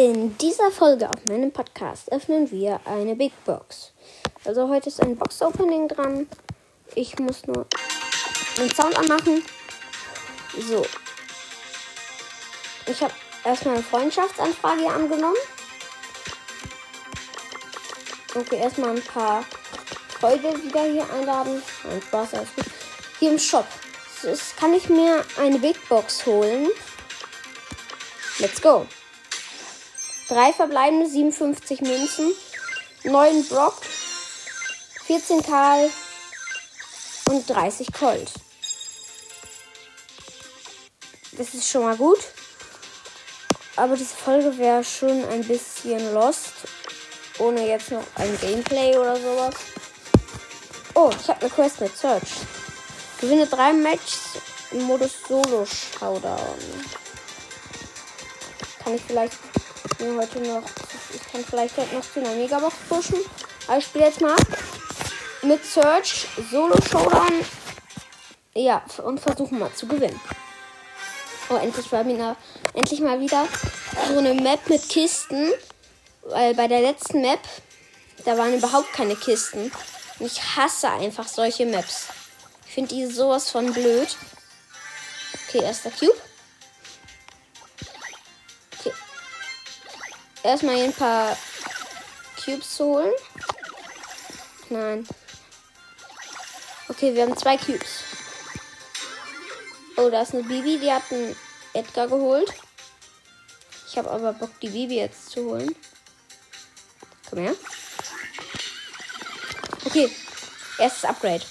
In dieser Folge auf meinem Podcast öffnen wir eine Big Box. Also heute ist ein Box Opening dran. Ich muss nur den Sound anmachen. So. Ich habe erstmal eine Freundschaftsanfrage angenommen. Okay, erstmal ein paar Freunde wieder hier einladen. Ein Spaß, alles gut. Hier im Shop. Jetzt kann ich mir eine Big Box holen. Let's go. Drei verbleibende 57 Münzen, 9 Brock, 14 Karl und 30 Colt. Das ist schon mal gut. Aber diese Folge wäre schon ein bisschen lost. Ohne jetzt noch ein Gameplay oder sowas. Oh, ich habe eine Quest mit Search. Gewinne drei Matches im Modus Solo Showdown. Kann ich vielleicht mir heute noch. Ich kann vielleicht heute noch zu einer Megabox pushen. Aber ich spiele jetzt mal mit Search Solo Showdown. Ja, und versuchen mal zu gewinnen. Oh, endlich mal wieder, endlich mal wieder so eine Map mit Kisten. Weil bei der letzten Map, da waren überhaupt keine Kisten. Und ich hasse einfach solche Maps. Ich finde die sowas von blöd. Okay, erster Cube. Erstmal hier ein paar Cubes zu holen. Nein. Okay, wir haben zwei Cubes. Oh, da ist eine Bibi, die hat einen Edgar geholt. Ich habe aber Bock, die Bibi jetzt zu holen. Komm her. Okay, erstes Upgrade.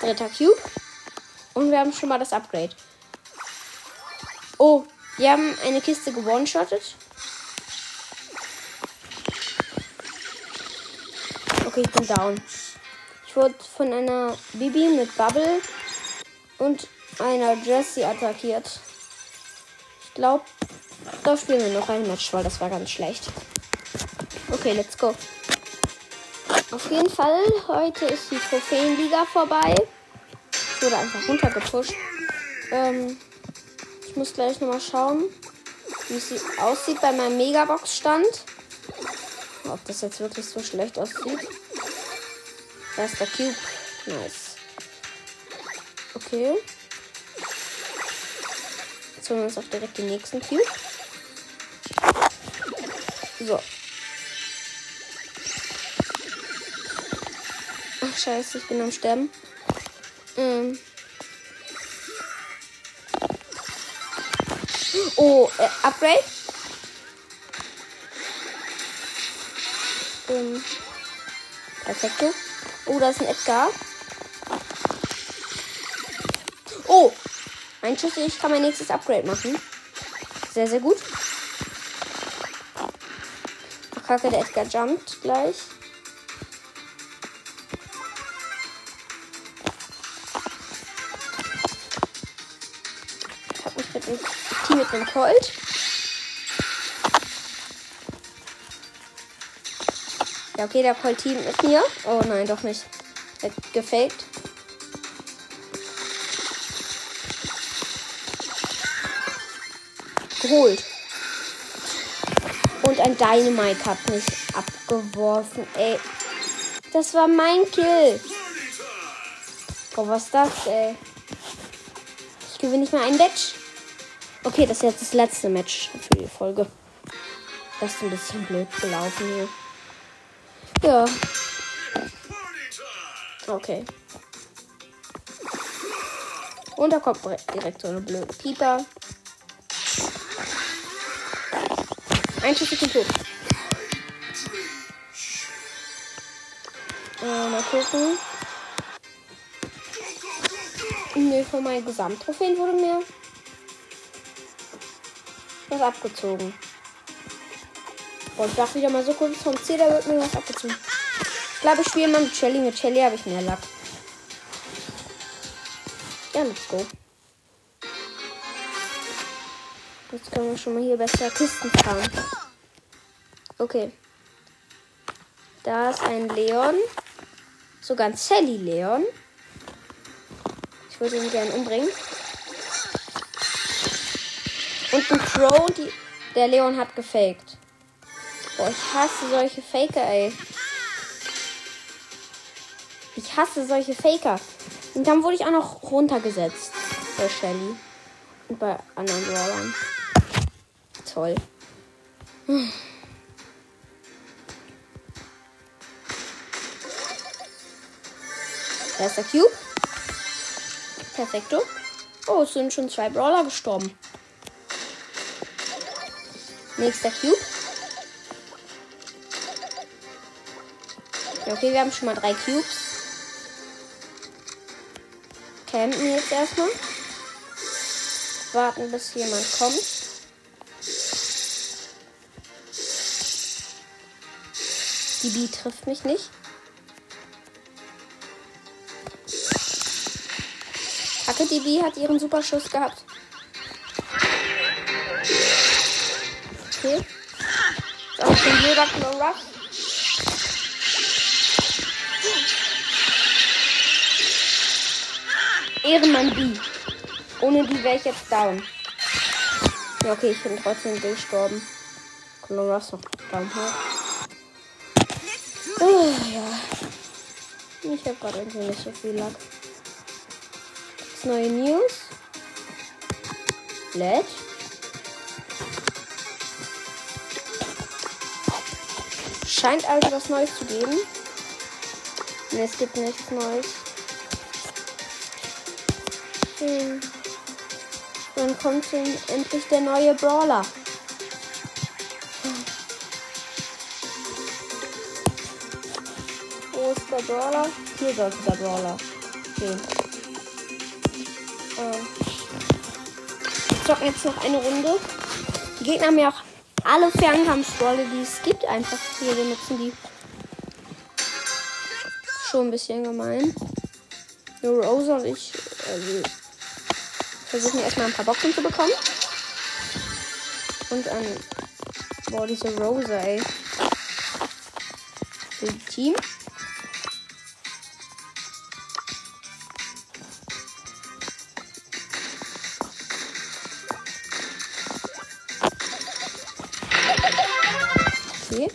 Dritter Cube. Und wir haben schon mal das Upgrade. Oh, wir haben eine Kiste gewone-shottet. Okay, ich bin down. Ich wurde von einer Bibi mit Bubble und einer Jessie attackiert. Ich glaube, da spielen wir noch ein Match, weil das war ganz schlecht. Okay, let's go. Auf jeden Fall, heute ist die Trophäenliga vorbei. Ich wurde einfach runtergepusht. Ähm, ich muss gleich nochmal schauen, wie es aussieht bei meinem Megabox-Stand. Ob das jetzt wirklich so schlecht aussieht. Der Cube. Nice. Okay. Jetzt holen wir uns auch direkt den nächsten Cube. So. Ach scheiße, ich bin am Sterben. Ähm. Oh, äh, Upgrade. Ähm. Perfekto. Oh, da ist ein Edgar. Oh! Ein Schuss, ich kann mein nächstes Upgrade machen. Sehr, sehr gut. Ach, kacke, der Edgar jumpt gleich. Ich hab mich mit dem Team mit dem Colt. Ja, okay, der Colt-Team ist mir. Oh nein, doch nicht. Er gefaked. Geholt. Und ein Dynamite hat mich abgeworfen, ey. Das war mein Kill. Oh, was ist das, ey? Ich gewinne nicht mal ein Match. Okay, das ist jetzt das letzte Match für die Folge. Das ist ein bisschen blöd gelaufen hier. Ja. Okay. Und da kommt direkt so eine blöde Pieper. Ein Schuss ist tot. Äh, mal gucken. Ne, von meinen Gesamttrophäen wurde mir was abgezogen. Und ich dachte wieder mal so kurz vom Ziel, da wird mir was abgezogen. Ich glaube, ich spiele mal mit Shelly. Mit Shelly habe ich mehr Lack. Ja, let's go. Jetzt können wir schon mal hier besser Kisten fahren. Okay. Da ist ein Leon. Sogar ein Sally Leon. Ich würde ihn gerne umbringen. Und ein Crow, die Der Leon hat gefaked. Boah, ich hasse solche Faker, ey. Ich hasse solche Faker. Und dann wurde ich auch noch runtergesetzt. Bei Shelly. Und bei anderen Brawlern. Toll. Da ist der Cube. Perfekto. Oh, es sind schon zwei Brawler gestorben. Nächster Cube. Okay, wir haben schon mal drei Cubes. Campen jetzt erstmal. Warten, bis jemand kommt. Die Bee trifft mich nicht. Hacke, die Bee hat ihren Superschuss gehabt. Okay. Das ist ein blöder Rush. Ehrenmann B. Ohne die wäre ich jetzt down. Ja, okay, ich bin trotzdem gestorben. Colonel noch down hoch. Oh, ja. Ich habe gerade irgendwie nicht so viel Lack. Gibt's neue News? Let's. Scheint also was Neues zu geben. Ne, es gibt nichts Neues. Hm. Dann kommt endlich der neue Brawler. Wo ist der Brawler? Hier sollte der Brawler stehen. Ähm. Wir zocken jetzt noch eine Runde. Die Gegner haben ja auch alle Fernkampfbrawler, die es gibt, einfach hier benutzen die. Schon ein bisschen gemein. Nur Rosa und ich also, versuchen erstmal ein paar Boxen zu bekommen. Und an. Boah, diese Rosa, ey. Für die Team. Okay.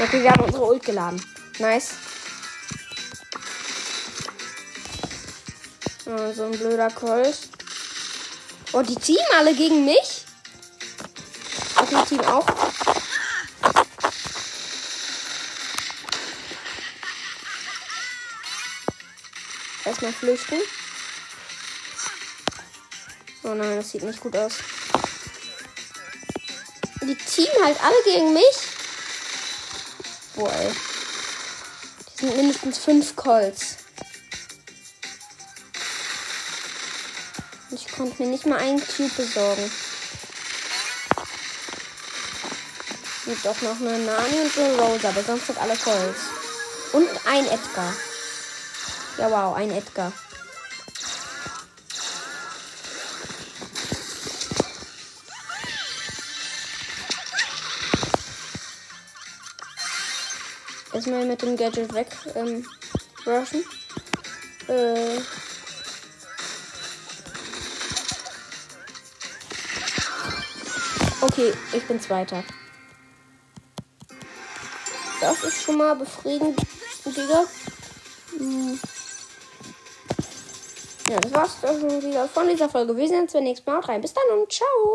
Okay, wir haben unsere Ult geladen. Nice. Oh, so ein blöder Colt. Oh, die Team alle gegen mich? Okay, Team auch. Erstmal flüchten. Oh nein, das sieht nicht gut aus. Die Team halt alle gegen mich. Boah, ey. Die sind mindestens fünf Colts. Ich konnte mir nicht mal einen Cube besorgen. Gibt auch noch eine Nani und eine Rosa, aber sonst sind alle Colts. Und ein Edgar. Ja, wow, ein Edgar. Erstmal mit dem Gadget weg ähm, rushen. Äh. Okay, ich bin Zweiter. Das ist schon mal befriedigend, Digga. Hm. Ja, das war's schon wieder von dieser Folge. Wir sehen uns beim nächsten Mal rein. Bis dann und ciao.